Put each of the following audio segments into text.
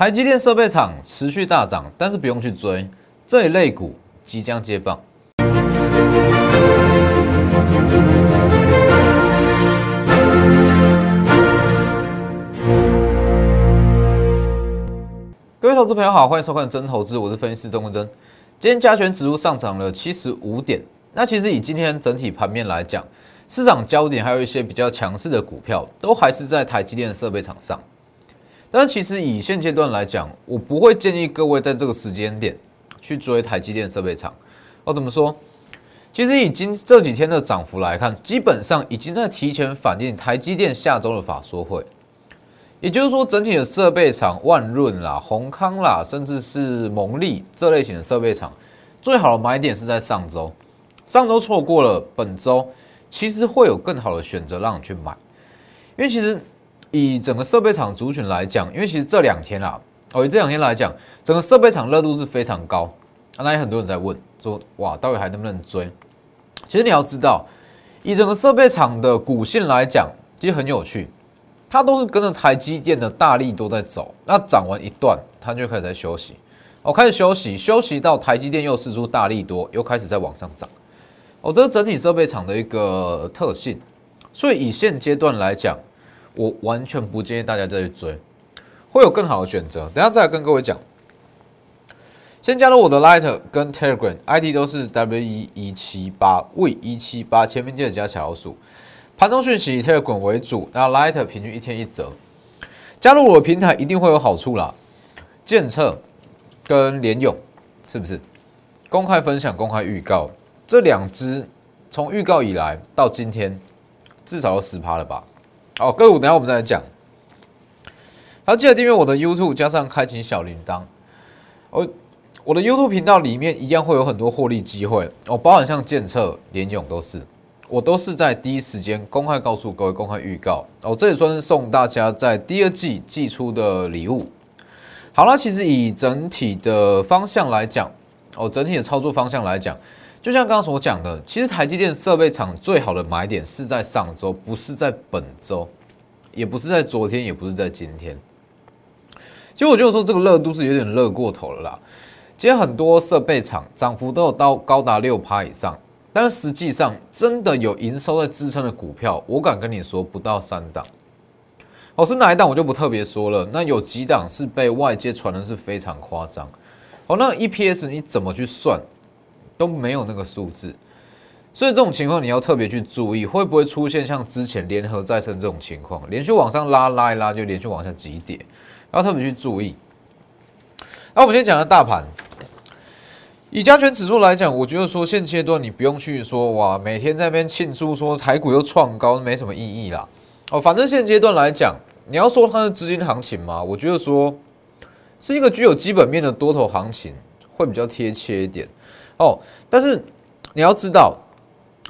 台积电设备厂持续大涨，但是不用去追这一类股即将接棒。各位投资朋友好，欢迎收看真投资，我是分析师钟文真。今天加权指数上涨了七十五点。那其实以今天整体盘面来讲，市场焦点还有一些比较强势的股票，都还是在台积电的设备厂上。但其实以现阶段来讲，我不会建议各位在这个时间点去追台积电设备厂。我怎么说？其实以今这几天的涨幅来看，基本上已经在提前反映台积电下周的法说会。也就是说，整体的设备厂，万润啦、宏康啦，甚至是蒙利这类型的设备厂，最好的买点是在上周。上周错过了，本周其实会有更好的选择让你去买。因为其实以整个设备厂族群来讲，因为其实这两天啦，哦，以这两天来讲，整个设备厂热度是非常高。那也很多人在问说，哇，到底还能不能追？其实你要知道，以整个设备厂的股性来讲，其实很有趣。它都是跟着台积电的大力都在走，那涨完一段，它就开始在休息，哦，开始休息，休息到台积电又试出大力多，又开始在往上涨，哦，这是整体设备厂的一个特性，所以以现阶段来讲，我完全不建议大家再去追，会有更好的选择，等下再来跟各位讲。先加入我的 Light 跟 Telegram，ID 都是 W 一一七八 V 一七八，前面记得加小老鼠。盘中讯息以 Telegram 为主，那 Light 平均一天一折。加入我的平台一定会有好处啦，监测跟联用是不是？公开分享、公开预告，这两只从预告以来到今天至少有十趴了吧？好，个股等下我们再来讲。好，记得订阅我的 YouTube，加上开启小铃铛。我我的 YouTube 频道里面一样会有很多获利机会哦，包含像建测、联勇都是。我都是在第一时间公开告诉各位，公开预告哦，这也算是送大家在第二季寄出的礼物。好了，其实以整体的方向来讲，哦，整体的操作方向来讲，就像刚刚所讲的，其实台积电设备厂最好的买点是在上周，不是在本周，也不是在昨天，也不是在今天。其实我觉得说这个热度是有点热过头了啦。今天很多设备厂涨幅都有到高达六趴以上。但实际上，真的有营收在支撑的股票，我敢跟你说不到三档。哦，是哪一档我就不特别说了。那有几档是被外界传的是非常夸张。哦，那 EPS 你怎么去算都没有那个数字。所以这种情况你要特别去注意，会不会出现像之前联合再生这种情况，连续往上拉拉一拉就连续往下急跌，要特别去注意。那我们先讲下大盘。以加权指数来讲，我觉得说现阶段你不用去说哇，每天在那边庆祝说台股又创高，没什么意义啦。哦，反正现阶段来讲，你要说它的资金行情嘛，我觉得说是一个具有基本面的多头行情，会比较贴切一点。哦，但是你要知道，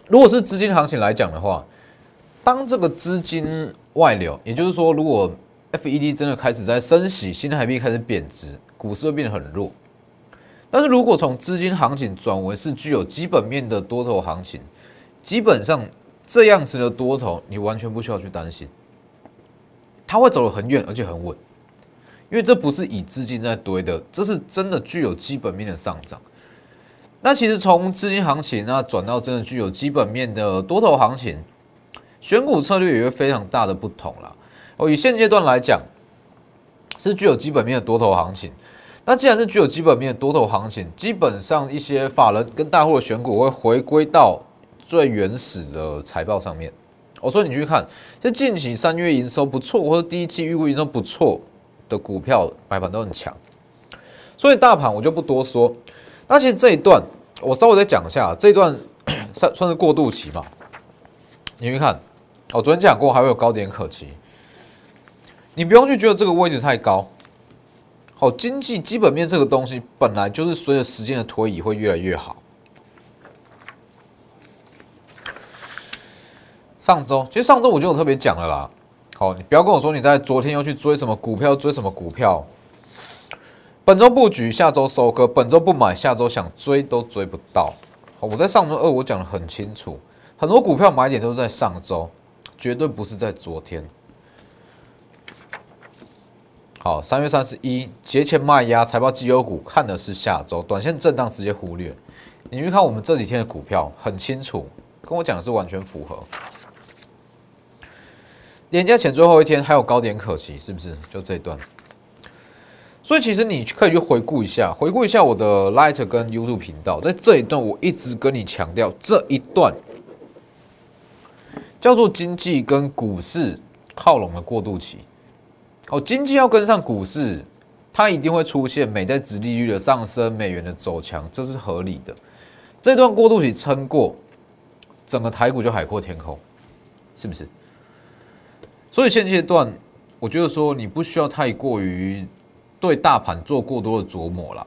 如果是资金行情来讲的话，当这个资金外流，也就是说，如果 FED 真的开始在升息，新台币开始贬值，股市会变得很弱。但是如果从资金行情转为是具有基本面的多头行情，基本上这样子的多头，你完全不需要去担心，它会走得很远而且很稳，因为这不是以资金在堆的，这是真的具有基本面的上涨。那其实从资金行情那转到真的具有基本面的多头行情，选股策略也会非常大的不同了。哦，以现阶段来讲，是具有基本面的多头行情。那既然是具有基本面的多头行情，基本上一些法人跟大户的选股会回归到最原始的财报上面。我说你去看，就近期三月营收不错，或者第一季预估营收不错的股票，买盘都很强。所以大盘我就不多说。那其实这一段我稍微再讲一下，这一段 算算是过渡期嘛。你去看，我昨天讲过还会有高点可期，你不用去觉得这个位置太高。好，经济基本面这个东西本来就是随着时间的推移会越来越好。上周其实上周我就有特别讲了啦。好，你不要跟我说你在昨天要去追什么股票，追什么股票。本周布局，下周收割，本周不买，下周想追都追不到。我在上周二我讲的很清楚，很多股票买点都在上周，绝对不是在昨天。好，三月三十一节前卖压，财报绩优股看的是下周，短线震荡直接忽略。你去看我们这几天的股票，很清楚，跟我讲的是完全符合。年假前最后一天还有高点可期，是不是？就这一段。所以其实你可以去回顾一下，回顾一下我的 Light 跟 YouTube 频道，在这一段我一直跟你强调，这一段叫做经济跟股市靠拢的过渡期。哦，经济要跟上股市，它一定会出现美债值利率的上升、美元的走强，这是合理的。这段过渡期撑过，整个台股就海阔天空，是不是？所以现阶段，我觉得说你不需要太过于对大盘做过多的琢磨了。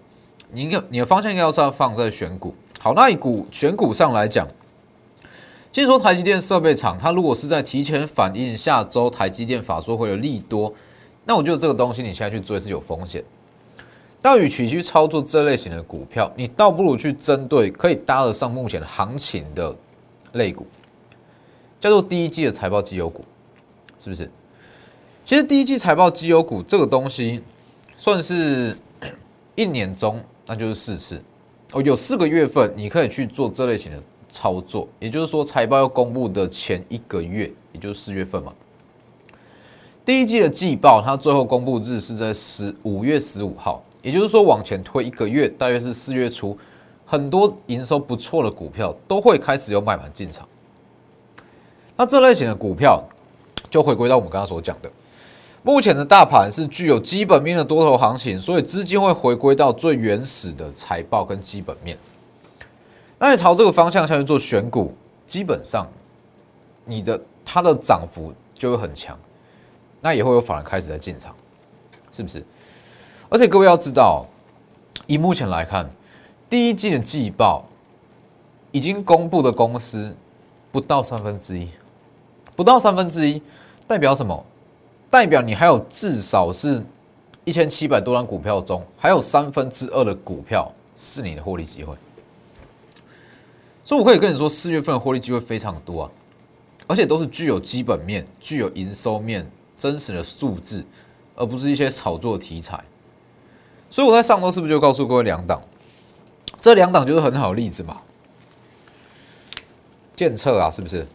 你应该你的方向应该要是要放在选股。好，那一股选股上来讲，其实说台积电设备厂，它如果是在提前反映下周台积电法说会的利多，那我觉得这个东西你现在去追是有风险。但与其去操作这类型的股票，你倒不如去针对可以搭得上目前行情的类股，叫做第一季的财报绩优股。是不是？其实第一季财报绩优股这个东西，算是 一年中那就是四次哦，有四个月份你可以去做这类型的操作。也就是说，财报要公布的前一个月，也就是四月份嘛。第一季的季报它最后公布日是在十五月十五号，也就是说往前推一个月，大约是四月初，很多营收不错的股票都会开始有买盘进场。那这类型的股票。就回归到我们刚刚所讲的，目前的大盘是具有基本面的多头行情，所以资金会回归到最原始的财报跟基本面。那你朝这个方向下去做选股，基本上你的它的涨幅就会很强，那也会有法人开始在进场，是不是？而且各位要知道，以目前来看，第一季的季报已经公布的公司不到三分之一，不到三分之一。代表什么？代表你还有至少是一千七百多张股票中，还有三分之二的股票是你的获利机会。所以我可以跟你说，四月份的获利机会非常多啊，而且都是具有基本面、具有营收面、真实的数字，而不是一些炒作题材。所以我在上周是不是就告诉各位两档？这两档就是很好的例子嘛。建测啊，是不是？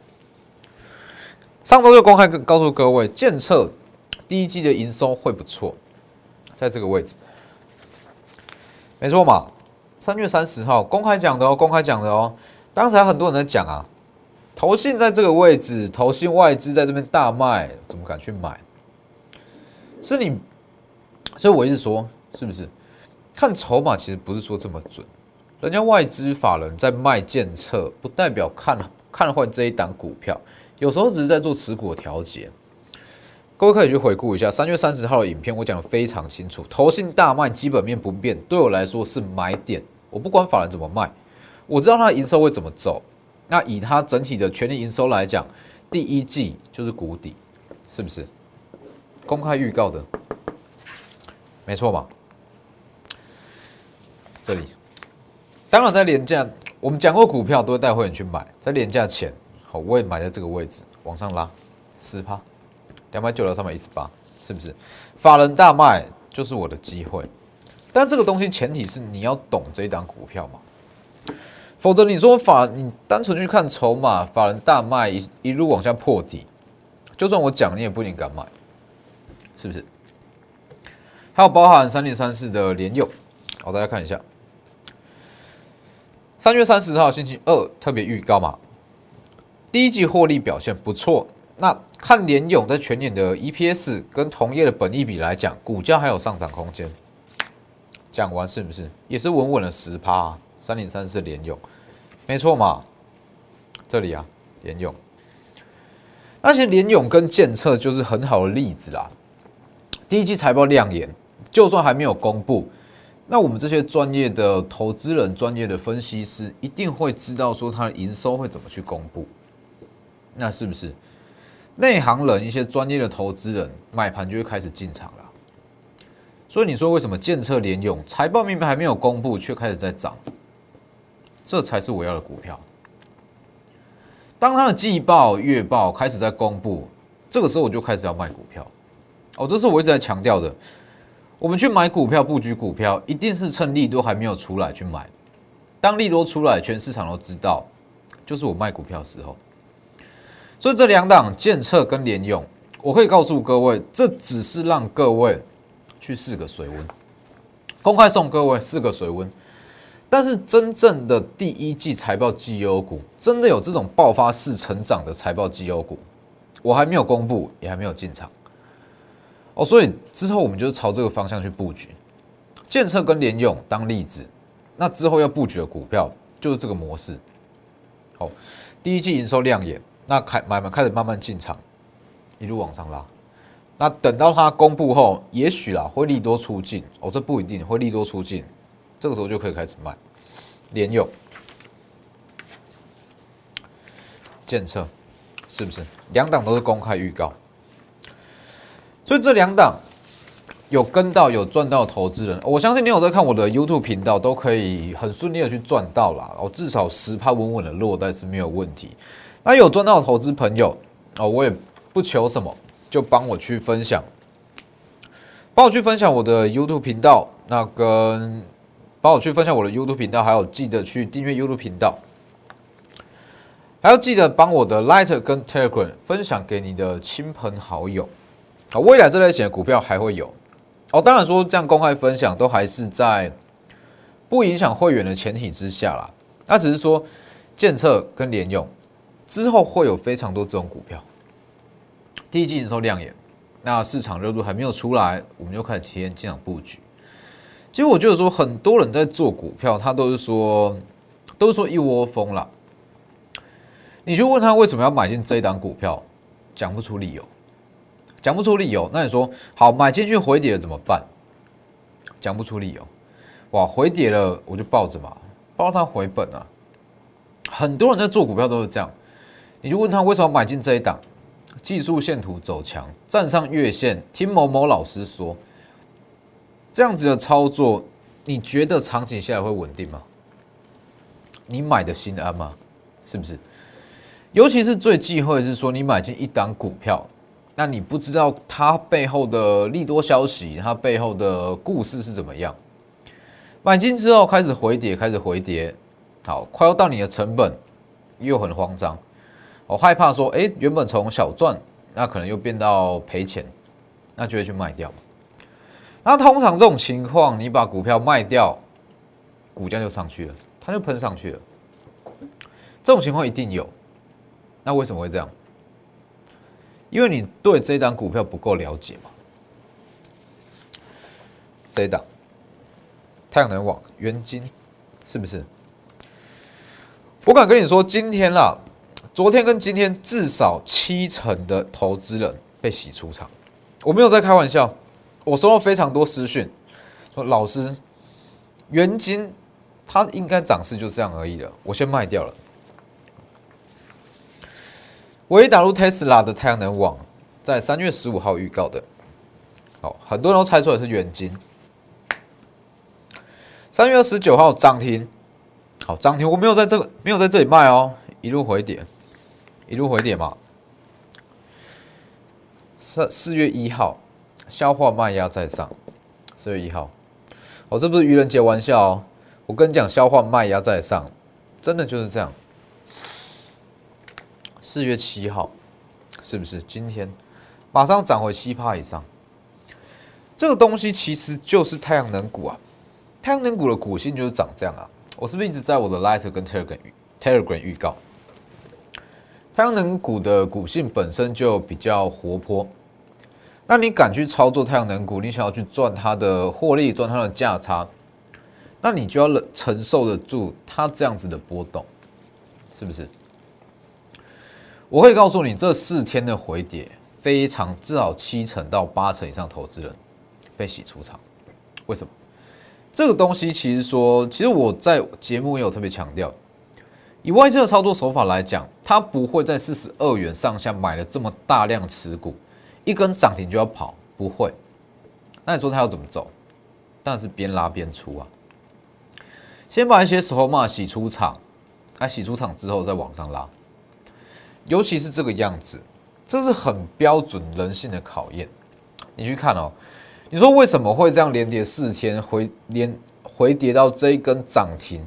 上周就公开告诉各位，建测第一季的营收会不错，在这个位置，没错嘛？三月三十号公开讲的哦，公开讲的哦。当时还很多人在讲啊，投信在这个位置，投信外资在这边大卖，怎么敢去买？是你，所以我一直说，是不是？看筹码其实不是说这么准，人家外资法人在卖建策，不代表看看坏这一档股票。有时候只是在做持股的调节，各位可以去回顾一下三月三十号的影片，我讲的非常清楚。投信大卖，基本面不变，对我来说是买点。我不管法人怎么卖，我知道它的营收会怎么走。那以它整体的全年营收来讲，第一季就是谷底，是不是？公开预告的，没错吧？这里，当然在廉价，我们讲过股票都会带会员去买，在廉价前。好，我也买在这个位置，往上拉十趴，两百九到三百一十八，是不是？法人大卖就是我的机会，但这个东西前提是你要懂这一档股票嘛，否则你说法你单纯去看筹码，法人大卖一一路往下破底，就算我讲你也不一定敢买，是不是？还有包含三零三四的联友，好，大家看一下，三月三十号星期二特别预告嘛。第一季获利表现不错，那看联勇在全年的 EPS 跟同业的本益比来讲，股价还有上涨空间。讲完是不是也是稳稳的十趴？三零三四联勇，没错嘛？这里啊，联勇，那些联勇跟建策就是很好的例子啦。第一季财报亮眼，就算还没有公布，那我们这些专业的投资人、专业的分析师一定会知道说它的营收会怎么去公布。那是不是内行人、一些专业的投资人买盘就会开始进场了？所以你说为什么建策联用财报明明还没有公布，却开始在涨？这才是我要的股票。当它的季报、月报开始在公布，这个时候我就开始要卖股票。哦，这是我一直在强调的。我们去买股票、布局股票，一定是趁利多还没有出来去买。当利多出来，全市场都知道，就是我卖股票的时候。所以这两档建策跟联用，我可以告诉各位，这只是让各位去试个水温，公开送各位试个水温。但是真正的第一季财报绩优股，真的有这种爆发式成长的财报绩优股，我还没有公布，也还没有进场。哦，所以之后我们就是朝这个方向去布局，建策跟联用当例子，那之后要布局的股票就是这个模式。好，第一季营收亮眼。那开买卖开始慢慢进场，一路往上拉。那等到它公布后，也许啦会利多出尽哦，这不一定会利多出尽，这个时候就可以开始卖。连用、检测，是不是两档都是公开预告？所以这两档有跟到有赚到投资人，我相信你有在看我的 YouTube 频道，都可以很顺利的去赚到啦。哦，至少十趴稳稳的落袋是没有问题。那有赚到的投资朋友哦，我也不求什么，就帮我去分享，帮我去分享我的 YouTube 频道，那跟帮我去分享我的 YouTube 频道，还有记得去订阅 YouTube 频道，还要记得帮我的 Light 跟 Telegram 分享给你的亲朋好友啊。未来这类型的股票还会有哦，当然说这样公开分享都还是在不影响会员的前提之下啦。那只是说建测跟联用。之后会有非常多这种股票，第一季营收亮眼，那市场热度还没有出来，我们就开始体验进场布局。其实我觉得说，很多人在做股票，他都是说，都是说一窝蜂了。你就问他为什么要买进这一档股票，讲不出理由，讲不出理由。那你说好买进去回跌了怎么办？讲不出理由。哇，回跌了我就抱着嘛，抱它回本啊。很多人在做股票都是这样。你就问他为什么买进这一档？技术线图走强，站上月线，听某某老师说，这样子的操作，你觉得长期下来会稳定吗？你买的心安吗？是不是？尤其是最忌讳是说，你买进一档股票，那你不知道它背后的利多消息，它背后的故事是怎么样？买进之后开始回跌，开始回跌，好，快要到你的成本，又很慌张。我害怕说，哎，原本从小赚，那可能又变到赔钱，那就会去卖掉。那通常这种情况，你把股票卖掉，股价就上去了，它就喷上去了。这种情况一定有。那为什么会这样？因为你对这档股票不够了解嘛。这一档太阳能网元金是不是？我敢跟你说，今天啦。昨天跟今天至少七成的投资人被洗出场，我没有在开玩笑。我收到非常多私讯，说老师，原金它应该涨势就这样而已了，我先卖掉了。我一打入 Tesla 的太阳能网，在三月十五号预告的，好，很多人都猜出来是原金。三月二十九号涨停，好涨停，我没有在这个没有在这里卖哦，一路回点。一路回点嘛，四四月一号消化卖压在上，四月一号，哦这不是愚人节玩笑哦，我跟你讲，消化卖压在上，真的就是这样。四月七号，是不是今天马上涨回七趴以上？这个东西其实就是太阳能股啊，太阳能股的股性就是长这样啊。我是不是一直在我的 Light 跟 Telegram Telegram 预告？太阳能股的股性本身就比较活泼，那你敢去操作太阳能股？你想要去赚它的获利，赚它的价差，那你就要承受得住它这样子的波动，是不是？我可以告诉你，这四天的回跌，非常至少七成到八成以上投资人被洗出场。为什么？这个东西其实说，其实我在节目也有特别强调。以外资的操作手法来讲，他不会在四十二元上下买了这么大量持股，一根涨停就要跑，不会。那你说他要怎么走？当然是边拉边出啊。先把一些筹码洗出场，啊，洗出场之后再往上拉。尤其是这个样子，这是很标准人性的考验。你去看哦，你说为什么会这样连跌四天回连回跌到这一根涨停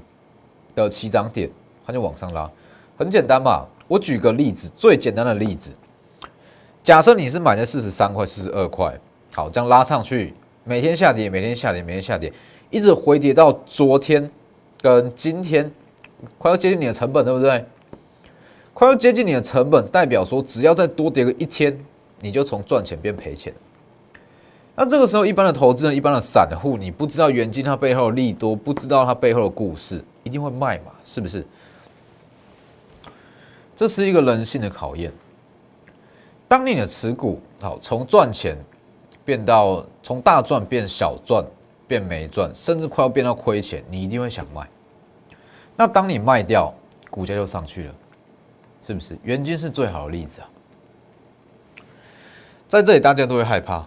的起涨点，它就往上拉？很简单嘛，我举个例子，最简单的例子，假设你是买在四十三块、四十二块，好，这样拉上去，每天下跌，每天下跌，每天下跌，一直回跌到昨天跟今天，快要接近你的成本，对不对？快要接近你的成本，代表说只要再多跌个一天，你就从赚钱变赔钱。那这个时候，一般的投资人、一般的散户，你不知道元金它背后的利多，不知道它背后的故事，一定会卖嘛？是不是？这是一个人性的考验。当你的持股好从赚钱变到从大赚变小赚，变没赚，甚至快要变到亏钱，你一定会想卖。那当你卖掉，股价就上去了，是不是？元金是最好的例子啊。在这里，大家都会害怕。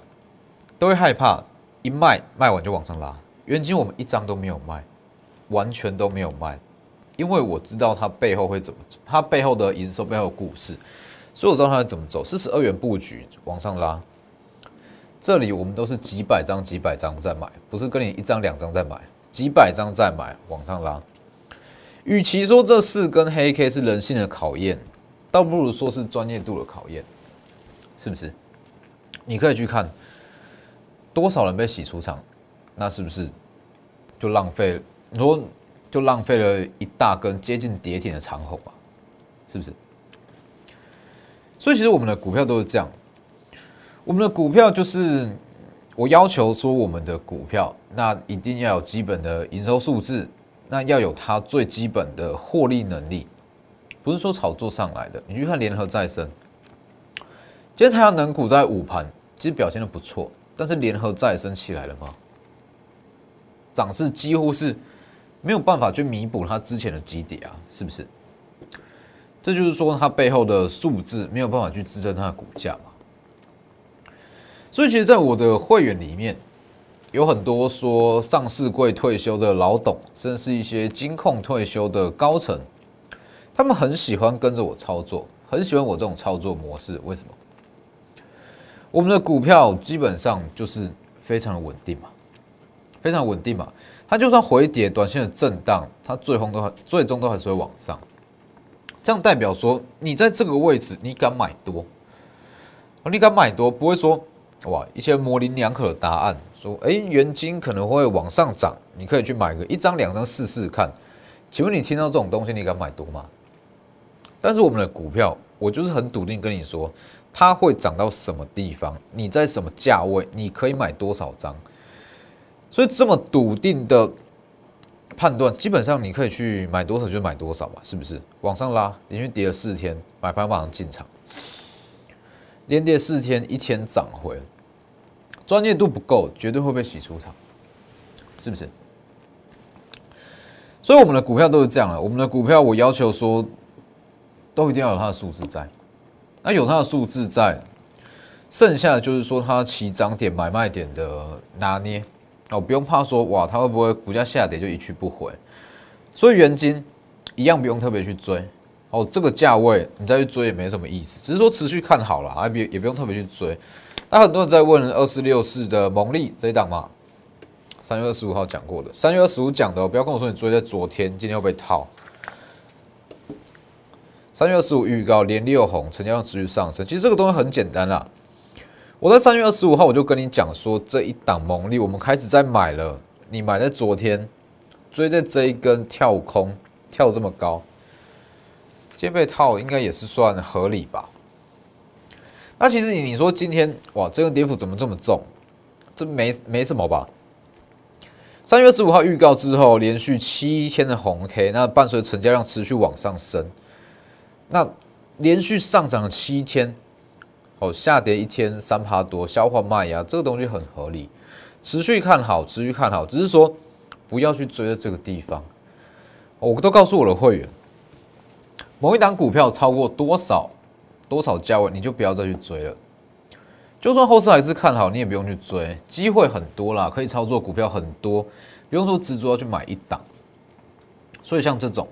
都会害怕，一卖卖完就往上拉。原金我们一张都没有卖，完全都没有卖，因为我知道它背后会怎么走，它背后的营收背后的故事，所以我知道它怎么走。四十二元布局往上拉，这里我们都是几百张几百张在买，不是跟你一张两张在买，几百张在买往上拉。与其说这四根黑 K 是人性的考验，倒不如说是专业度的考验，是不是？你可以去看。多少人被洗出场，那是不是就浪费？你说就浪费了一大根接近跌停的长虹啊？是不是？所以其实我们的股票都是这样，我们的股票就是我要求说，我们的股票那一定要有基本的营收数字，那要有它最基本的获利能力，不是说炒作上来的。你去看联合再生，今天太阳能股在午盘其实表现的不错。但是联合再生起来了吗？涨势几乎是没有办法去弥补它之前的基底啊，是不是？这就是说它背后的数字没有办法去支撑它的股价嘛。所以其实，在我的会员里面，有很多说上市柜退休的老董，甚至是一些金控退休的高层，他们很喜欢跟着我操作，很喜欢我这种操作模式。为什么？我们的股票基本上就是非常的稳定嘛，非常稳定嘛。它就算回跌、短线的震荡，它最终都最终都还是会往上。这样代表说，你在这个位置，你敢买多？你敢买多，不会说哇一些模棱两可的答案，说哎原金可能会往上涨，你可以去买个一张两张试试看。请问你听到这种东西，你敢买多吗？但是我们的股票，我就是很笃定跟你说。它会涨到什么地方？你在什么价位？你可以买多少张？所以这么笃定的判断，基本上你可以去买多少就买多少嘛，是不是？往上拉，连续跌了四天，买盘马上进场，连跌四天，一天涨回，专业度不够，绝对会被洗出场，是不是？所以我们的股票都是这样的，我们的股票我要求说，都一定要有它的数字在。那有它的数字在，剩下的就是说它起涨点、买卖点的拿捏哦，不用怕说哇，它会不会股价下跌就一去不回？所以原金一样不用特别去追哦，这个价位你再去追也没什么意思，只是说持续看好了，啊，别也不用特别去追。那很多人在问二四六四的蒙利这一档嘛，三月二十五号讲过的，三月二十五讲的，不要跟我说你追在昨天，今天又被套。三月二十五预告连六红，成交量持续上升。其实这个东西很简单啦。我在三月二十五号我就跟你讲说，这一档蒙利我们开始在买了。你买在昨天，追在这一根跳空跳这么高，今天被套应该也是算合理吧？那其实你你说今天哇，这个跌幅怎么这么重？这没没什么吧？三月二十五号预告之后，连续七天的红 K，那伴随成交量持续往上升。那连续上涨七天，下跌一天三趴多，消化卖压，这个东西很合理，持续看好，持续看好，只是说不要去追在这个地方。我都告诉我的会员，某一档股票超过多少多少价位，你就不要再去追了。就算后市还是看好，你也不用去追，机会很多啦，可以操作股票很多，不用说执着要去买一档。所以像这种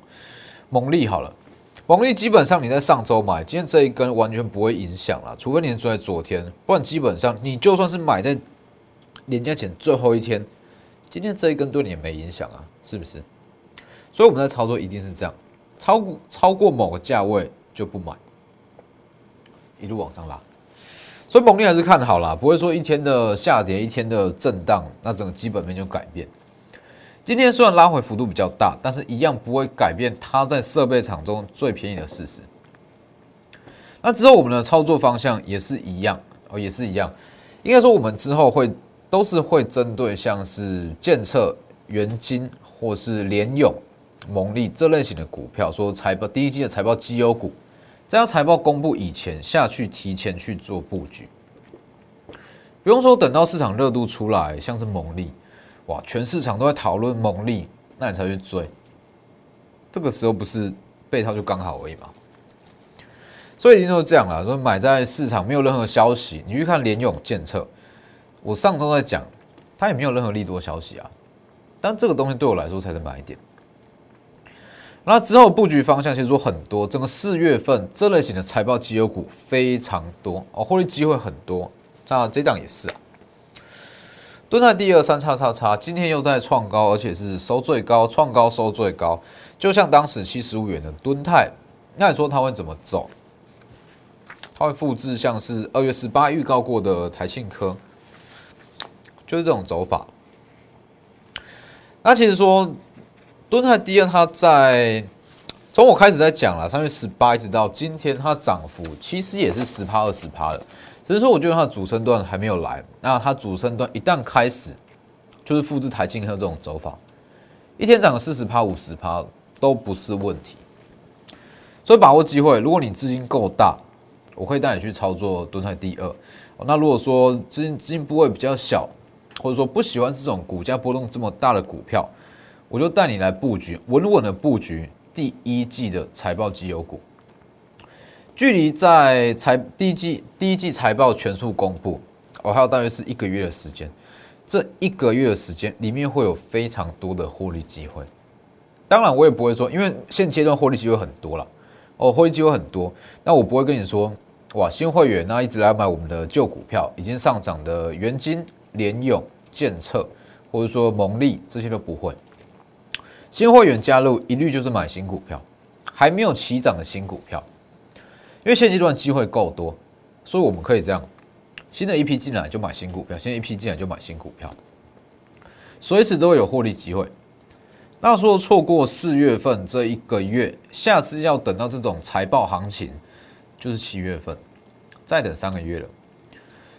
猛力好了。红利基本上你在上周买，今天这一根完全不会影响了，除非你是追在昨天，不然基本上你就算是买在年假前最后一天，今天这一根对你也没影响啊，是不是？所以我们在操作一定是这样，超过超过某个价位就不买，一路往上拉。所以蒙利还是看好啦，不会说一天的下跌，一天的震荡，那整个基本面就改变。今天虽然拉回幅度比较大，但是一样不会改变它在设备厂中最便宜的事实。那之后我们的操作方向也是一样哦，也是一样。应该说我们之后会都是会针对像是建策、元金或是联永、蒙利这类型的股票，说财报第一季的财报绩优股，在财报公布以前下去提前去做布局，不用说等到市场热度出来，像是蒙利。哇！全市场都在讨论猛力，那你才去追。这个时候不是被套就刚好而已嘛。所以一定都是这样啦。说买在市场没有任何消息，你去看联勇建测，我上周在讲，它也没有任何利多消息啊。但这个东西对我来说才是买点。那之后布局方向其实说很多，整个四月份这类型的财报绩优股非常多哦，获利机会很多。那这档也是啊。蹲在第二三叉叉叉，今天又在创高，而且是收最高，创高收最高，就像当时七十五元的蹲泰，那你说它会怎么走？它会复制像是二月十八预告过的台庆科，就是这种走法。那其实说蹲泰第二，它在从我开始在讲了，三月十八一直到今天，它涨幅其实也是十趴二十趴的。只是说，我觉得它的主升段还没有来。那它主升段一旦开始，就是复制台积科这种走法，一天涨个四十趴、五十趴都不是问题。所以把握机会，如果你资金够大，我可以带你去操作蹲在第二。那如果说资金资金部位比较小，或者说不喜欢这种股价波动这么大的股票，我就带你来布局，稳稳的布局第一季的财报绩优股。距离在财第一季第一季财报全数公布，我还有大约是一个月的时间。这一个月的时间里面会有非常多的获利机会。当然，我也不会说，因为现阶段获利机会很多了，哦，获利机会很多。那我不会跟你说，哇，新会员那一直来买我们的旧股票，已经上涨的元金、联永、建策，或者说蒙利这些都不会。新会员加入一律就是买新股票，还没有起涨的新股票。因为现阶段机会够多，所以我们可以这样：新的一批进来就买新股票，新的一批进来就买新股票，随时都会有获利机会。那说错过四月份这一个月，下次要等到这种财报行情，就是七月份，再等三个月了。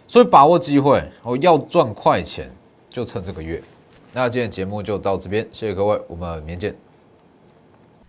所以把握机会，我要赚快钱，就趁这个月。那今天节目就到这边，谢谢各位，我们明天见。